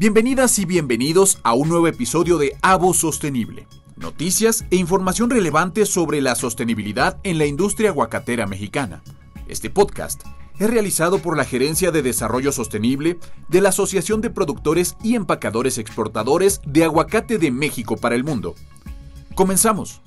Bienvenidas y bienvenidos a un nuevo episodio de Avo Sostenible. Noticias e información relevante sobre la sostenibilidad en la industria aguacatera mexicana. Este podcast es realizado por la Gerencia de Desarrollo Sostenible de la Asociación de Productores y Empacadores Exportadores de Aguacate de México para el Mundo. Comenzamos.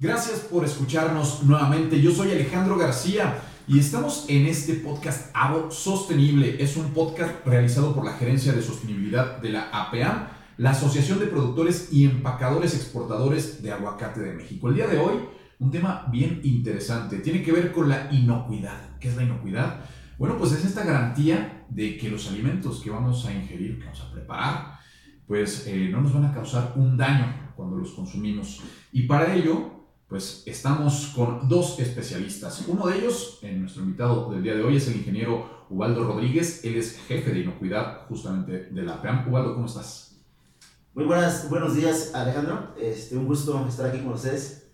Gracias por escucharnos nuevamente. Yo soy Alejandro García y estamos en este podcast Avo Sostenible. Es un podcast realizado por la Gerencia de Sostenibilidad de la APA, la Asociación de Productores y Empacadores Exportadores de Aguacate de México. El día de hoy, un tema bien interesante. Tiene que ver con la inocuidad. ¿Qué es la inocuidad? Bueno, pues es esta garantía de que los alimentos que vamos a ingerir, que vamos a preparar, pues eh, no nos van a causar un daño cuando los consumimos. Y para ello, pues estamos con dos especialistas. Uno de ellos, en nuestro invitado del día de hoy, es el ingeniero Ubaldo Rodríguez. Él es jefe de inocuidad justamente de la PEAM. Ubaldo, ¿cómo estás? Muy buenas, buenos días, Alejandro. Este, un gusto estar aquí con ustedes.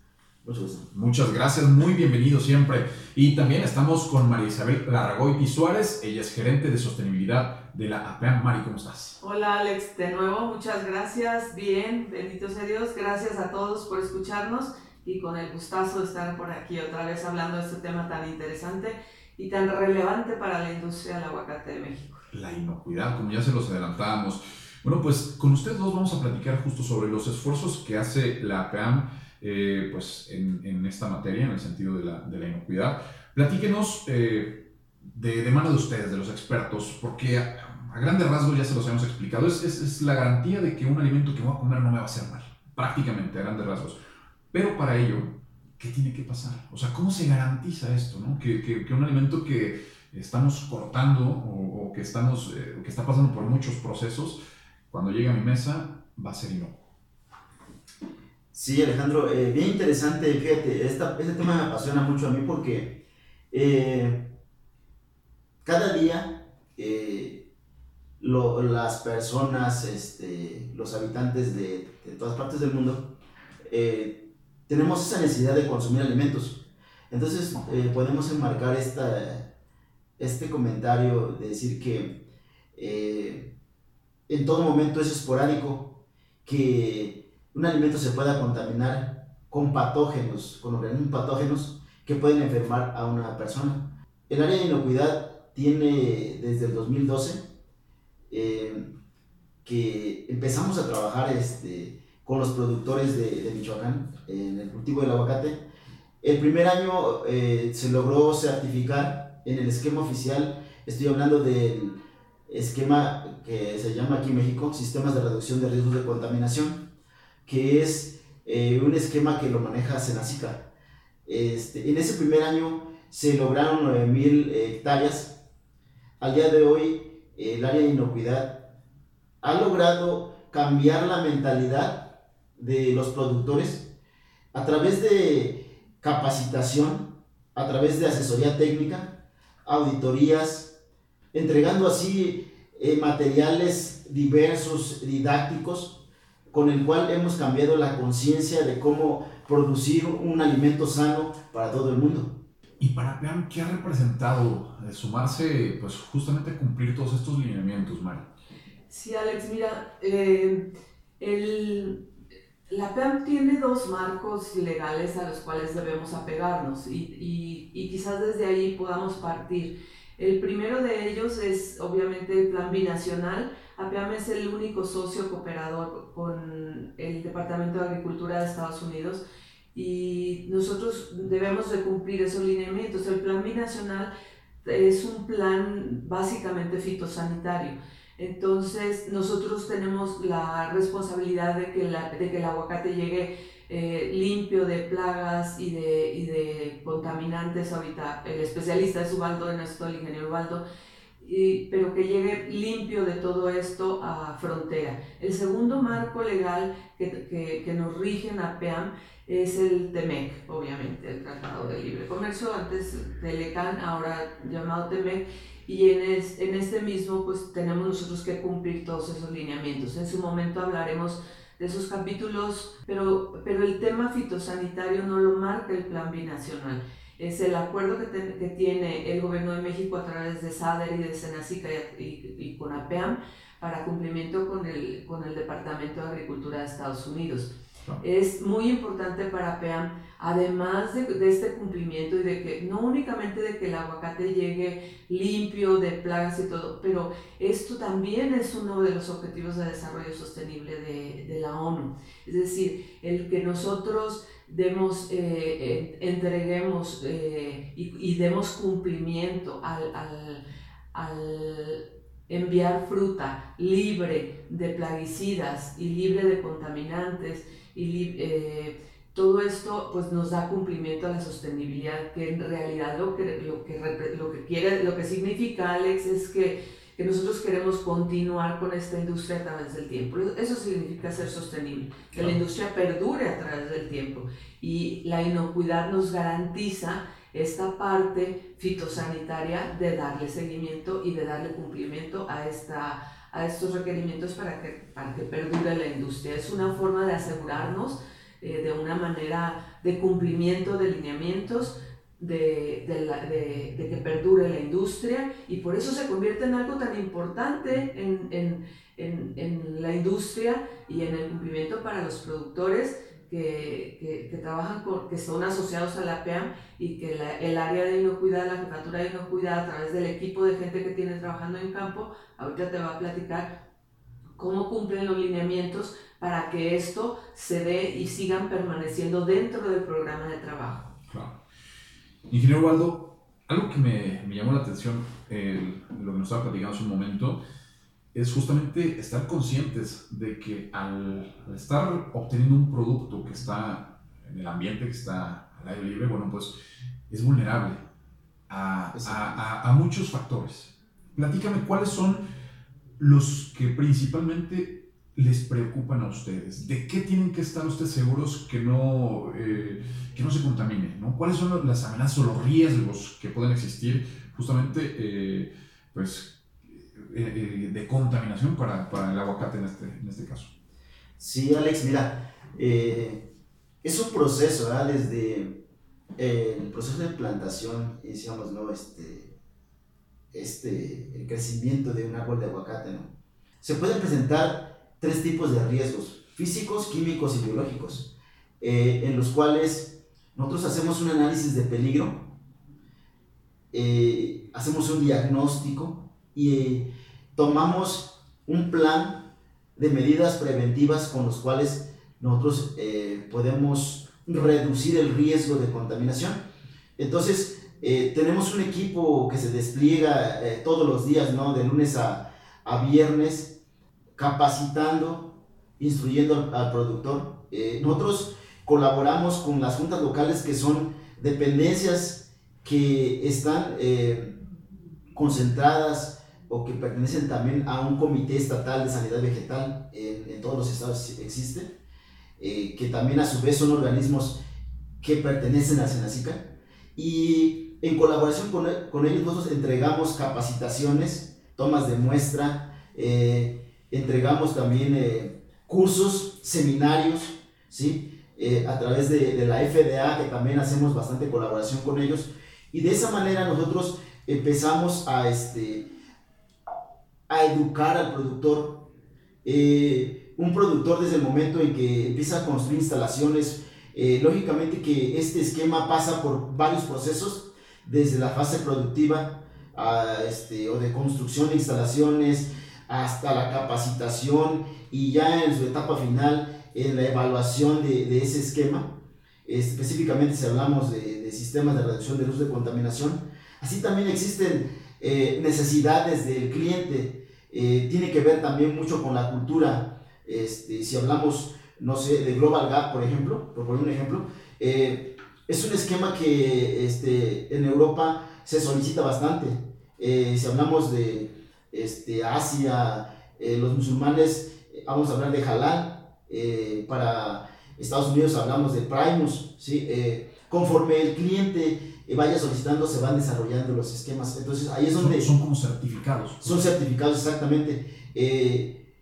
Muchas gracias, muy bienvenido siempre. Y también estamos con María Isabel Larragoy Suárez, ella es gerente de sostenibilidad de la APEAM. Mari, ¿cómo estás? Hola Alex, de nuevo, muchas gracias, bien, bendito sea Dios, gracias a todos por escucharnos y con el gustazo de estar por aquí otra vez hablando de este tema tan interesante y tan relevante para la industria del aguacate de México. La inocuidad, como ya se los adelantábamos. Bueno, pues con ustedes dos vamos a platicar justo sobre los esfuerzos que hace la APEAM eh, pues en, en, esta materia, en el sentido de la, de la inocuidad. Platíquenos eh, de, de, mano de ustedes, de los expertos, porque a, a, grandes rasgos ya se los hemos explicado, es, es, es, la garantía de que un alimento que voy a comer no me va a hacer mal, prácticamente a grandes rasgos. Pero para ello, ¿qué tiene que pasar? O sea, ¿cómo se garantiza esto? No? Que, que, un alimento que estamos cortando o, que, estamos, eh, que está pasando por muchos procesos, cuando llegue a mi mesa, va a ser inocuo. Sí, Alejandro, eh, bien interesante, fíjate, este tema me apasiona mucho a mí porque eh, cada día las personas, este, los habitantes de, todas partes del mundo, tenemos esa necesidad de consumir alimentos. Entonces eh, podemos enmarcar esta, este comentario de decir que eh, en todo momento es esporádico, que un alimento se pueda contaminar con patógenos, con organismos patógenos que pueden enfermar a una persona. El área de inocuidad tiene desde el 2012 eh, que empezamos a trabajar este, con los productores de, de, Michoacán en el cultivo del aguacate. El primer año eh, se logró certificar en el esquema oficial, estoy hablando del esquema que se llama aquí en México, Sistemas de Reducción de Riesgos de Contaminación que es eh, un esquema que lo maneja Senacica. Este, en ese primer año se lograron 9.000 hectáreas. Al día de hoy, el área de inocuidad ha logrado cambiar la mentalidad de los productores a través de capacitación, a través de asesoría técnica, auditorías, entregando así eh, materiales diversos, didácticos, con el cual hemos cambiado la conciencia de cómo producir un alimento sano para todo el mundo. Y para ¿qué ha representado de sumarse, pues justamente a cumplir todos estos lineamientos, Mari? Sí, Alex, mira, eh, el, la PEAM tiene dos marcos legales a los cuales debemos apegarnos y quizás desde ahí podamos partir. El primero de ellos es obviamente el Plan Binacional, APAM es el único socio cooperador con el Departamento de Agricultura de Estados Unidos y nosotros debemos de cumplir esos lineamientos. El Plan Binacional es un plan básicamente fitosanitario. Entonces nosotros tenemos la responsabilidad de que, la, de que el aguacate llegue eh, limpio de plagas y de, y de contaminantes. Ahorita el especialista es Ubaldo, nuestro el ingeniero Ubaldo, y, pero que llegue limpio de todo esto a frontera. El segundo marco legal que, que, que nos rige en APEAM es el TEMEC, obviamente, el Tratado de Libre Comercio, antes Telecan, ahora llamado TEMEC, y en, es, en este mismo pues tenemos nosotros que cumplir todos esos lineamientos. En su momento hablaremos de esos capítulos, pero, pero el tema fitosanitario no lo marca el plan binacional es el acuerdo que, te, que, tiene el gobierno de México a través de SADER y de Senacica y, y, y con APEAM para cumplimiento con el, con el Departamento de Agricultura de Estados Unidos. Es muy importante para PEAM, además de, de, este cumplimiento y de que no únicamente de que el aguacate llegue limpio de plagas y todo, pero esto también es uno de los objetivos de desarrollo sostenible de, de la ONU. Es decir, el que nosotros demos, eh, entreguemos eh, y, y, demos cumplimiento al, al, al enviar fruta libre de plaguicidas y libre de contaminantes y eh, todo esto pues nos da cumplimiento a la sostenibilidad, que en realidad lo que, lo que, lo que, quiere, lo que significa Alex es que, que nosotros queremos continuar con esta industria a través del tiempo. Eso significa ser sostenible, que la industria perdure a través del tiempo y la inocuidad nos garantiza esta parte fitosanitaria de darle seguimiento y de darle cumplimiento a esta a estos requerimientos para que, para que perdure la industria. Es una forma de asegurarnos eh, de una manera de cumplimiento de lineamientos, de, de, la, que perdure la industria y por eso se convierte en algo tan importante en, en, en, la industria y en el cumplimiento para los productores que, que, trabajan que son asociados a la PEAM y que el área de inocuidad, la jefatura de inocuidad, a través del equipo de gente que tiene trabajando en campo, ahorita te va a platicar cómo cumplen los lineamientos para que esto se dé y sigan permaneciendo dentro del programa de trabajo. Ingeniero Waldo, algo que me, me llamó la atención, lo que nos estaba platicando hace un momento, es justamente estar conscientes de que al, estar obteniendo un producto que está en el ambiente, que está al aire libre, bueno, pues es vulnerable a, a, a, muchos factores. Platícame cuáles son los que principalmente les preocupan a ustedes. ¿De qué tienen que estar ustedes seguros que no, eh, que no se contamine? ¿no? ¿Cuáles son las amenazas o los riesgos que pueden existir justamente eh, pues, eh, de contaminación para, para, el aguacate en este, en este caso. Sí, Alex, mira, eh, es un proceso, ¿verdad? Desde eh, el proceso de plantación, decíamos, ¿no? Este, este, el crecimiento de un árbol de aguacate, ¿no? Se pueden presentar tres tipos de riesgos, físicos, químicos y biológicos, en los cuales nosotros hacemos un análisis de peligro, hacemos un diagnóstico y tomamos un plan de medidas preventivas con los cuales nosotros eh, podemos reducir el riesgo de contaminación. Entonces, eh, tenemos un equipo que se despliega eh, todos los días, ¿no? de lunes a, a viernes, capacitando, instruyendo al, al productor. nosotros colaboramos con las juntas locales que son dependencias que están concentradas o que pertenecen también a un comité estatal de sanidad vegetal, en, en todos los estados existen, eh, que también a su vez son organismos que pertenecen a Senacica. Y en colaboración con, con ellos nosotros entregamos capacitaciones, tomas de muestra, eh, entregamos también eh, cursos, seminarios, ¿sí? a través de, la FDA, que también hacemos bastante colaboración con ellos. Y de esa manera nosotros empezamos a, este, a educar al productor. Eh, un productor desde el momento en que empieza a construir instalaciones, eh, lógicamente que este esquema pasa por varios procesos, desde la fase productiva este, o de construcción de instalaciones hasta la capacitación y ya en su etapa final en la evaluación de, de ese esquema. Específicamente si hablamos de, de, sistemas de reducción de luz de contaminación. Así también existen eh, necesidades del cliente eh, tiene que ver también mucho con la cultura. Este, si hablamos, no sé, de Global Gap, por ejemplo, por poner un ejemplo, eh, es un esquema que este, en Europa se solicita bastante. Eh, si hablamos de este, Asia, los musulmanes, vamos a hablar de halal. para Estados Unidos hablamos de Primus. ¿sí? conforme el cliente vaya solicitando, se van desarrollando los esquemas. Entonces ahí es donde... Son, como certificados. Son certificados, exactamente. Eh,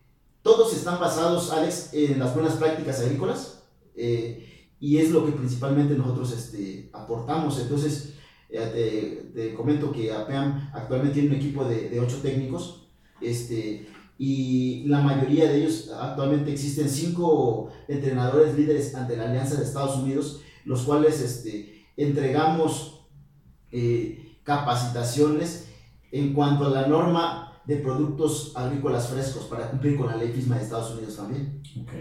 todos están basados, Alex, en las buenas prácticas agrícolas eh, y es lo que principalmente nosotros este, aportamos. Entonces, eh, te, te, comento que APEAM actualmente tiene un equipo de, de ocho técnicos este, y la mayoría de ellos, actualmente existen cinco entrenadores líderes ante la Alianza de Estados Unidos, los cuales este, entregamos eh, capacitaciones en cuanto a la norma de productos agrícolas frescos para cumplir con la ley FISMA de Estados Unidos también. Ok.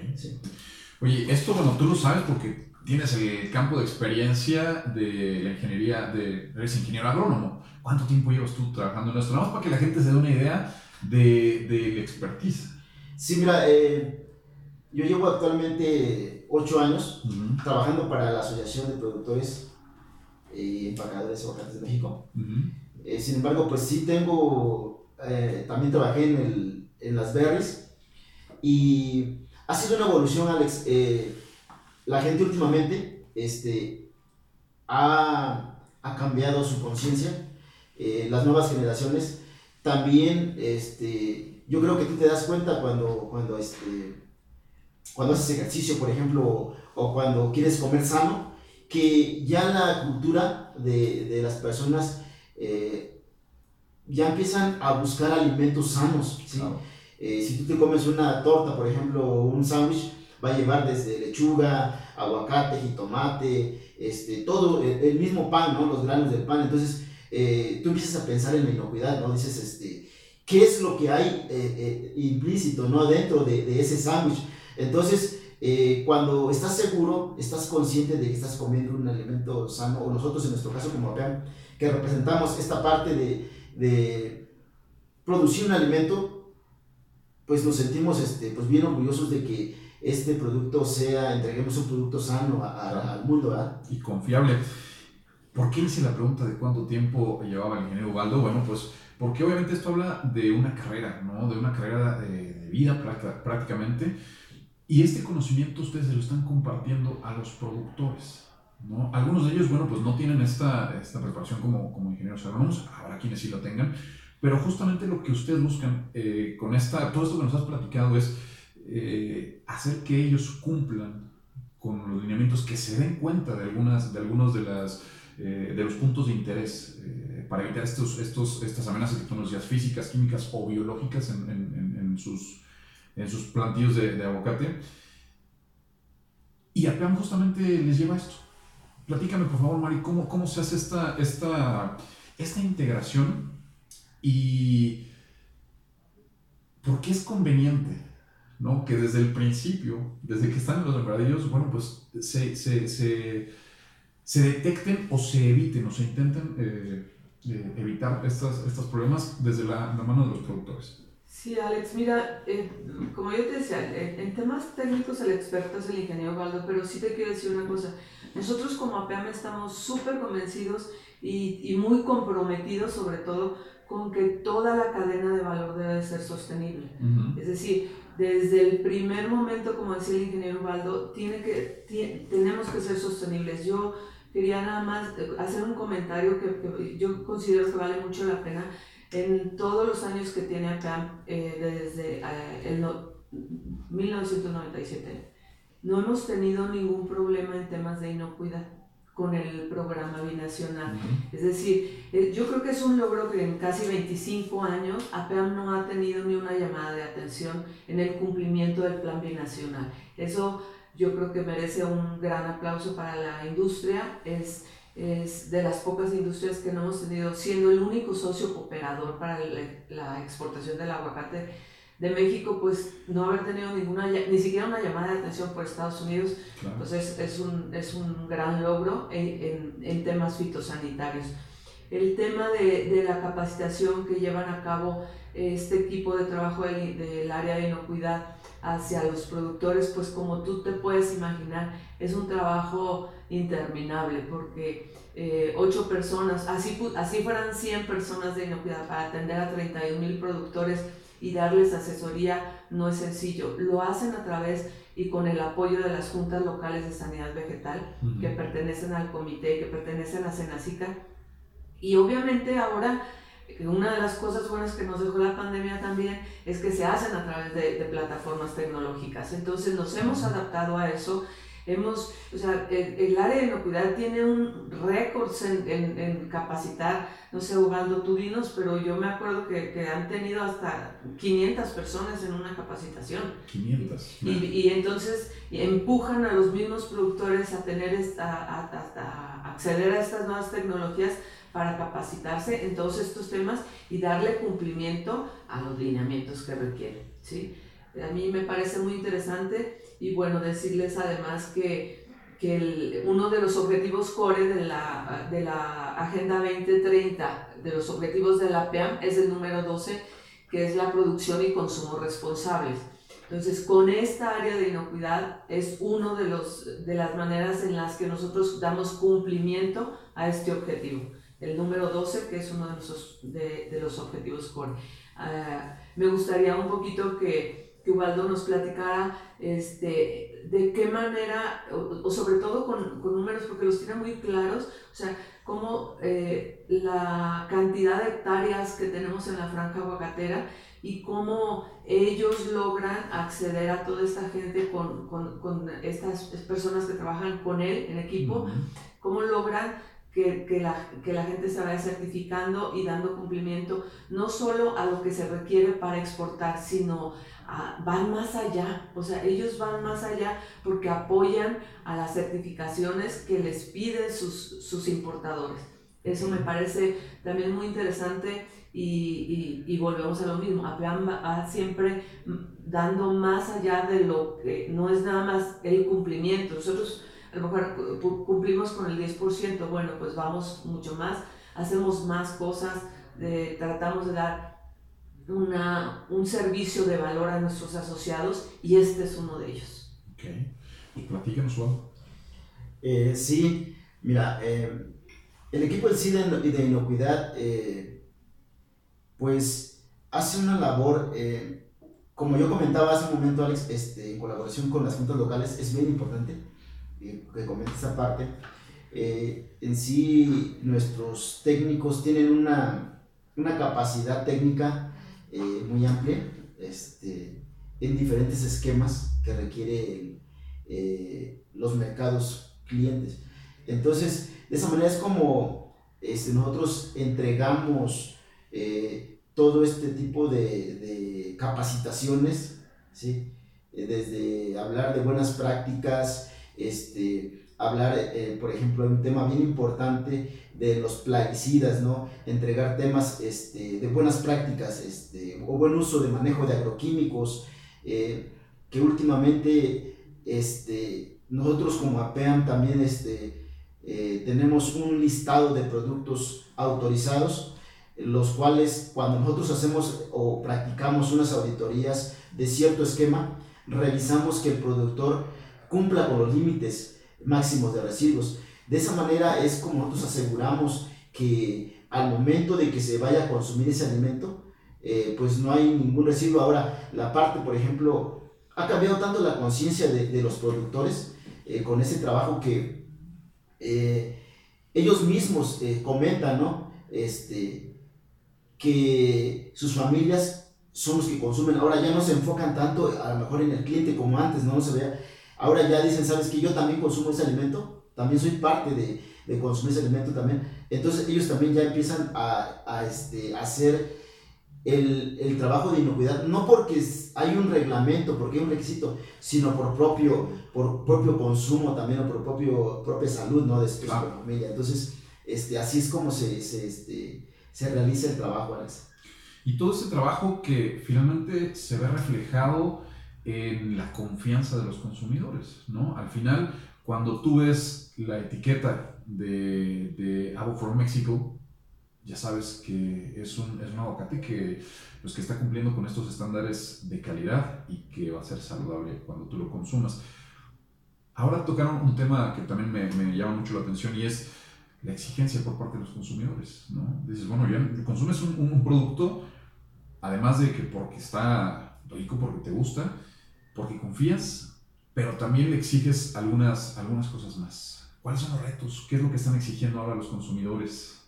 Oye, esto, bueno, tú lo sabes porque tienes el campo de experiencia de la ingeniería, de, eres ingeniero agrónomo. ¿Cuánto tiempo llevas tú trabajando en esto? Nada más para que la gente se dé una idea de, de expertise. Sí, mira, eh, yo llevo actualmente ocho años trabajando para la Asociación de Productores y Empacadores de Aguacates de México. Eh, sin embargo, pues sí tengo, eh, también trabajé en, el, en las berries y ha sido una evolución, Alex. La gente últimamente este, ha, ha cambiado su conciencia. las nuevas generaciones también, este, yo creo que tú te das cuenta cuando, cuando, este, cuando haces ejercicio, por ejemplo, o cuando quieres comer sano, que ya la cultura de, de las personas eh, ya empiezan a buscar alimentos sanos. Eh, si tú te comes una torta, por ejemplo, un sándwich, va a llevar desde lechuga, aguacate, jitomate, este, todo, el, el mismo pan, ¿no? los granos del pan. Entonces, eh, tú empiezas a pensar en la inocuidad, ¿no? Dices, este, ¿qué es lo que hay eh, eh, implícito, ¿no? Dentro de, de ese sándwich. Entonces, cuando estás seguro, estás consciente de que estás comiendo un alimento sano, o nosotros en nuestro caso como APEAM, que representamos esta parte de, de producir un alimento, pues nos sentimos este, pues bien orgullosos de que este producto sea, entreguemos un producto sano al mundo, ¿verdad? Y confiable. ¿Por qué hice la pregunta de cuánto tiempo llevaba el ingeniero Ubaldo? Bueno, pues porque obviamente esto habla de una carrera, ¿no? De una carrera de, vida prácticamente. Y este conocimiento ustedes se lo están compartiendo a los productores, ¿no? Algunos de ellos, bueno, pues no tienen esta, esta preparación como, como ingenieros agrónomos, habrá quienes sí lo tengan, pero justamente lo que ustedes buscan eh, con esta, todo esto que nos has platicado es eh, hacer que ellos cumplan con los lineamientos, que se den cuenta de, algunas, de algunos de las eh, de los puntos de interés eh, para evitar estos, estos, estas amenazas de tecnologías físicas, químicas o biológicas en, en, sus, en sus plantillos de, de aguacate. Y APEAM justamente les lleva esto. Platícame, por favor, Mari, cómo, cómo se hace esta, esta, esta integración y por qué es conveniente ¿no? que desde el principio, desde que están en los sembradillos, bueno, pues se, se, se se detecten o se eviten o se intenten eh, eh, evitar estos, estos problemas desde la, mano de los productores. Sí, Alex, mira, eh, como yo te decía, en, temas técnicos el experto es el ingeniero Valdo, pero sí te quiero decir una cosa. Nosotros como APAM estamos súper convencidos y, y, muy comprometidos sobre todo con que toda la cadena de valor debe ser sostenible. Es decir, desde el primer momento, como decía el ingeniero Valdo, tiene que, tenemos que ser sostenibles. Yo quería nada más eh, hacer un comentario que, yo considero que vale mucho la pena. En todos los años que tiene acá, eh, desde eh, el 1997, no hemos tenido ningún problema en temas de inocuidad con el programa binacional. Es decir, yo creo que es un logro que en casi 25 años APEAM no ha tenido ni una llamada de atención en el cumplimiento del plan binacional. Eso yo creo que merece un gran aplauso para la industria. Es, es de las pocas industrias que no hemos tenido, siendo el único socio cooperador para la exportación del aguacate de México, pues no haber tenido ninguna, ni siquiera una llamada de atención por Estados Unidos, pues es, es, un, es un gran logro en, en, en, temas fitosanitarios. El tema de, de, la capacitación que llevan a cabo este equipo de trabajo del, del área de inocuidad, hacia los productores, pues como tú te puedes imaginar, es un trabajo interminable porque eh, ocho personas, así, así fueran 100 personas de inocuidad para atender a 31 mil productores y darles asesoría no es sencillo. Lo hacen a través y con el apoyo de las juntas locales de sanidad vegetal que pertenecen al comité, que pertenecen a Senacica. Y obviamente ahora una de las cosas buenas que nos dejó la pandemia también es que se hacen a través de, plataformas tecnológicas. Entonces nos hemos adaptado a eso. Hemos, o sea, el, área de inocuidad tiene un récord en, en, capacitar, no sé, Ubaldo, tú dinos, pero yo me acuerdo que, que, han tenido hasta 500 personas en una capacitación. 500. Y, y, entonces empujan a los mismos productores a tener, esta, a, a acceder a estas nuevas tecnologías para capacitarse en todos estos temas y darle cumplimiento a los lineamientos que requieren. ¿sí? A mí me parece muy interesante y bueno, decirles además que, que uno de los objetivos core de la, de la Agenda 2030, de los objetivos de la PEAM, es el número 12, que es la producción y consumo responsables. Entonces, con esta área de inocuidad es una de, los, de las maneras en las que nosotros damos cumplimiento a este objetivo el número 12, que es uno de los, de, los objetivos core. Ah, me gustaría un poquito que, que Ubaldo nos platicara este, de qué manera, o, sobre todo con, con, números, porque los tiene muy claros, o sea, cómo eh, la cantidad de hectáreas que tenemos en la franja aguacatera y cómo ellos logran acceder a toda esta gente con, con, con estas personas que trabajan con él en equipo, cómo logran que, que, la, que, la, gente se vaya certificando y dando cumplimiento no solo a lo que se requiere para exportar, sino van más allá, o sea, ellos van más allá porque apoyan a las certificaciones que les piden sus, sus importadores. Eso me parece también muy interesante y, y, y volvemos a lo mismo, va siempre dando más allá de lo que no es nada más el cumplimiento. Nosotros a lo mejor cumplimos con el 10%, bueno, pues vamos mucho más, hacemos más cosas, tratamos de dar una, un servicio de valor a nuestros asociados y este es uno de ellos. Ok, pues platícanos, Juan. Eh, sí, mira, eh, el equipo del CIDE de inocuidad, eh, pues hace una labor, como yo comentaba hace un momento, Alex, este, en colaboración con las juntas locales, es bien importante que comenta esa parte, eh, en sí nuestros técnicos tienen una, una capacidad técnica eh, muy amplia este, en diferentes esquemas que requieren eh, los mercados clientes. Entonces, de esa manera es como este, nosotros entregamos todo este tipo de, capacitaciones, ¿sí? desde hablar de buenas prácticas, este, hablar, eh, por ejemplo, de un tema bien importante de los plaguicidas, ¿no? Entregar temas este, de buenas prácticas este, o buen uso de manejo de agroquímicos, eh, que últimamente este, nosotros como APEAM también este, eh, tenemos un listado de productos autorizados, los cuales cuando nosotros hacemos o practicamos unas auditorías de cierto esquema, revisamos que el productor cumpla con los límites máximos de residuos. De esa manera es como nosotros aseguramos que al momento de que se vaya a consumir ese alimento, eh, pues no hay ningún residuo. Ahora, la parte, por ejemplo, ha cambiado tanto la conciencia de, los productores eh, con ese trabajo que eh, ellos mismos comentan, ¿no? Este, que sus familias son los que consumen. Ahora ya no se enfocan tanto a lo mejor en el cliente como antes, ¿no? no se vea Ahora ya dicen, ¿sabes que Yo también consumo ese alimento, también soy parte de, de consumir ese alimento también. Entonces ellos también ya empiezan a, a este, hacer el, el, trabajo de inocuidad, no porque hay un reglamento, porque hay un requisito, sino por propio, por propio consumo también o por propio, propia salud ¿no? de su familia. Entonces, este, así es como se, se, este, se realiza el trabajo, Alex. Y todo ese trabajo que finalmente se ve reflejado en la confianza de los consumidores, ¿no? Al final, cuando tú ves la etiqueta de, de Avo for Mexico, ya sabes que es un, es un aguacate que, pues, que está cumpliendo con estos estándares de calidad y que va a ser saludable cuando tú lo consumas. Ahora tocaron un tema que también me, me llama mucho la atención y es la exigencia por parte de los consumidores, ¿no? Dices, bueno, ya consumes un, un producto, además de que porque está rico, porque te gusta, porque confías, pero también le exiges algunas, algunas cosas más. ¿Cuáles son los retos? ¿Qué es lo que están exigiendo ahora los consumidores?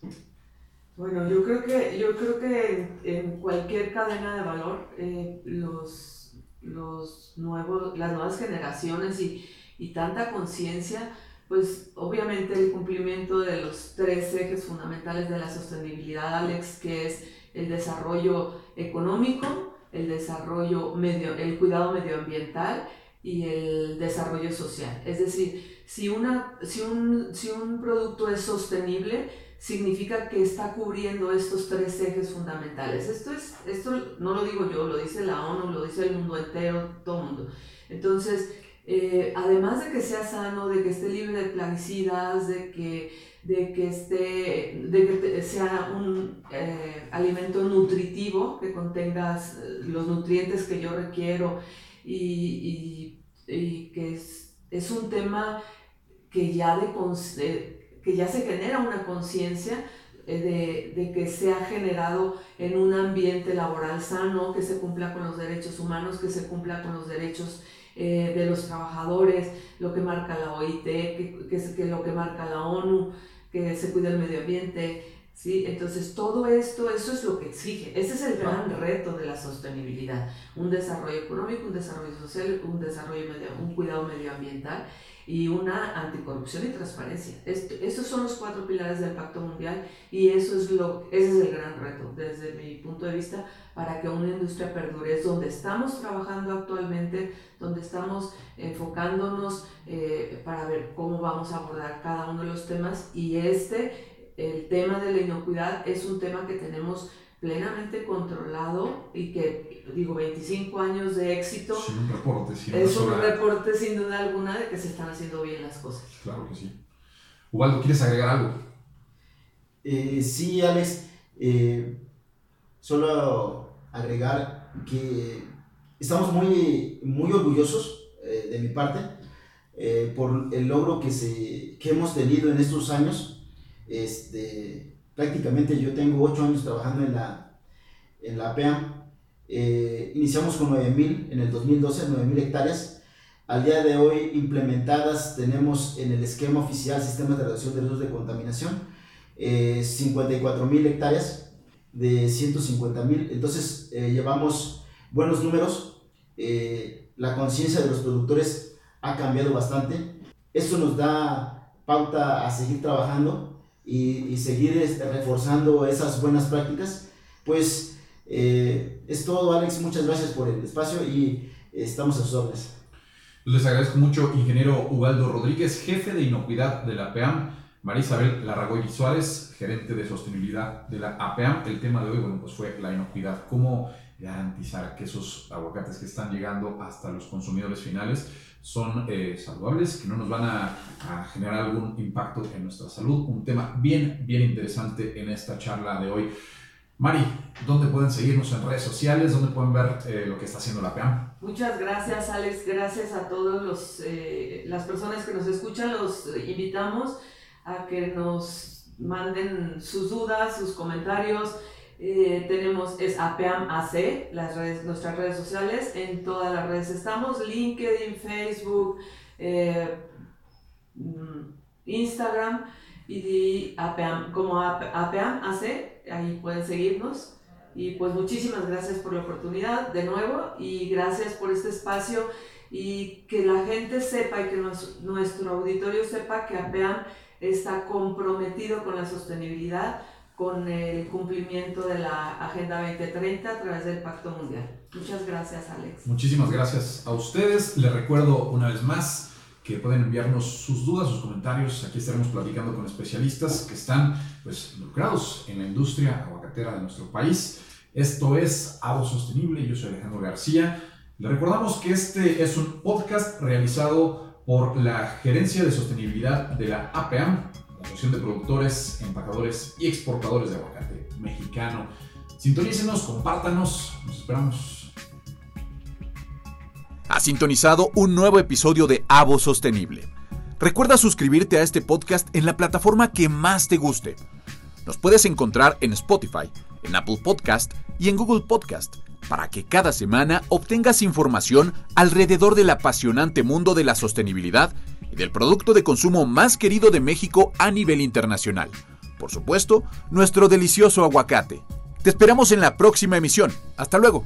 Bueno, yo creo que, yo creo que en cualquier cadena de valor, eh, los, los nuevos, las nuevas generaciones y, y tanta conciencia, pues obviamente el cumplimiento de los tres ejes fundamentales de la sostenibilidad, Alex, que es el desarrollo económico, el desarrollo medio, el cuidado medioambiental y el desarrollo social. Es decir, si, una, si, un, si un producto es sostenible, significa que está cubriendo estos tres ejes fundamentales. Esto, es, esto no lo digo yo, lo dice la ONU, lo dice el mundo entero, todo el mundo. Entonces, eh, además de que sea sano, de que esté libre de plaguicidas, de que, de que, esté, de que sea un eh, alimento nutritivo, que contenga eh, los nutrientes que yo requiero y, y, que es, es, un tema que ya, de, que ya se genera una conciencia de, de, que sea generado en un ambiente laboral sano, que se cumpla con los derechos humanos, que se cumpla con los derechos eh, de los trabajadores, lo que marca la OIT, que, que, que, lo que marca la ONU, que se cuida el medio ambiente. ¿sí? Entonces, todo esto, eso es lo que exige. Ese es el gran reto de la sostenibilidad. Un desarrollo económico, un desarrollo social, un desarrollo medio, un cuidado medioambiental y una anticorrupción y transparencia. Esto, estos son los cuatro pilares del Pacto Mundial y eso es lo, ese es el gran reto desde mi punto de vista para que una industria perdure. Es donde estamos trabajando actualmente, donde estamos enfocándonos eh, para ver cómo vamos a abordar cada uno de los temas y este, el tema de la inocuidad, es un tema que tenemos plenamente controlado y que, digo, 25 años de éxito. un reporte, Es un reporte sin duda alguna de que se están haciendo bien las cosas. Claro que sí. Ubaldo, ¿quieres agregar algo? Eh, sí, Alex. Eh, solo agregar que estamos muy, muy orgullosos eh, de mi parte por el logro que, se, que hemos tenido en estos años. Este, prácticamente yo tengo 8 años trabajando en la, en la APEAM. Eh, iniciamos con 9.000 en el 2012, 9.000 hectáreas. Al día de hoy implementadas tenemos en el esquema oficial sistemas de reducción de riesgos de contaminación eh, 54.000 hectáreas de 150.000. Entonces eh, llevamos buenos números. Eh, la conciencia de los productores ha cambiado bastante. Esto nos da pauta a seguir trabajando y, seguir este, reforzando esas buenas prácticas. Pues eh, es todo, Alex. Muchas gracias por el espacio y estamos a sus órdenes. Les agradezco mucho, ingeniero Ubaldo Rodríguez, jefe de inocuidad de la APEAM, María Isabel Larragoy Suárez, gerente de sostenibilidad de la APEAM. El tema de hoy, bueno, pues fue la inocuidad, cómo garantizar que esos aguacates que están llegando hasta los consumidores finales son eh, saludables, que no nos van a, generar algún impacto en nuestra salud. Un tema bien, bien interesante en esta charla de hoy. Mari, ¿dónde pueden seguirnos en redes sociales? ¿Dónde pueden ver eh, lo que está haciendo la PEAM? Muchas gracias, Alex. Gracias a todas eh, las personas que nos escuchan. Los invitamos a que nos manden sus dudas, sus comentarios eh, tenemos, es APEAM AC, las redes, nuestras redes sociales, en todas las redes estamos, LinkedIn, Facebook, eh, mm, Instagram y APEAM, como APEAM AC, ahí pueden seguirnos. Y pues muchísimas gracias por la oportunidad de nuevo y gracias por este espacio y que la gente sepa y que nuestro auditorio sepa que APEAM está comprometido con la sostenibilidad con el cumplimiento de la Agenda 2030 a través del Pacto Mundial. Muchas gracias, Alex. Muchísimas gracias a ustedes. Les recuerdo una vez más que pueden enviarnos sus dudas, sus comentarios. Aquí estaremos platicando con especialistas que están pues, involucrados en la industria aguacatera de nuestro país. Esto es Avo Sostenible. Yo soy Alejandro García. Les recordamos que este es un podcast realizado por la Gerencia de Sostenibilidad de la APAM Asociación de Productores, Empacadores y Exportadores de Aguacate Mexicano. Sintonícenos, compártanos, nos esperamos. Ha sintonizado un nuevo episodio de Avo Sostenible. Recuerda suscribirte a este podcast en la plataforma que más te guste. Nos puedes encontrar en Spotify, en Apple Podcast y en Google Podcast para que cada semana obtengas información alrededor del apasionante mundo de la sostenibilidad y del producto de consumo más querido de México a nivel internacional. Por supuesto, nuestro delicioso aguacate. Te esperamos en la próxima emisión. Hasta luego.